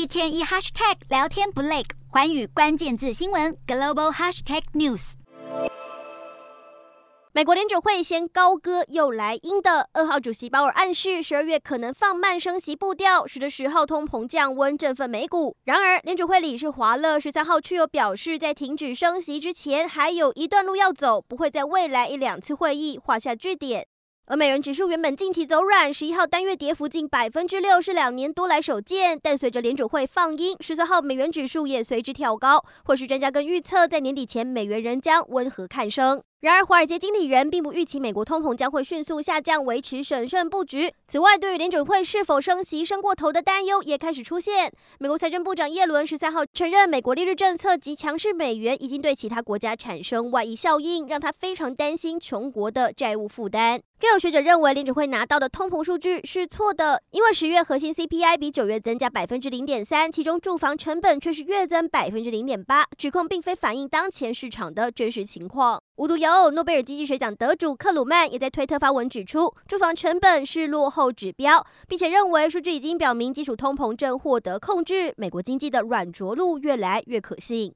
一天一 hashtag 聊天不累，寰宇关键字新闻 global hashtag news。美国联准会先高歌又来鹰的，二号主席鲍尔暗示十二月可能放慢升息步调，使得十号通膨降温，振奋美股。然而，联准会理事华勒十三号却又表示，在停止升息之前，还有一段路要走，不会在未来一两次会议画下句点。而美元指数原本近期走软，十一号单月跌幅近百分之六，是两年多来首见。但随着联储会放鹰，十四号美元指数也随之跳高。或是专家更预测，在年底前，美元仍将温和看升。然而，华尔街经理人并不预期美国通膨将会迅速下降，维持审慎布局。此外，对于联准会是否升息升过头的担忧也开始出现。美国财政部长耶伦十三号承认，美国利率政策及强势美元已经对其他国家产生外溢效应，让他非常担心穷国的债务负担。更有学者认为，联准会拿到的通膨数据是错的，因为十月核心 CPI 比九月增加百分之零点三，其中住房成本却是月增百分之零点八，指控并非反映当前市场的真实情况。无独有偶，诺贝尔经济学奖得主克鲁曼也在推特发文指出，住房成本是落后指标，并且认为数据已经表明基础通膨正获得控制，美国经济的软着陆越来越可信。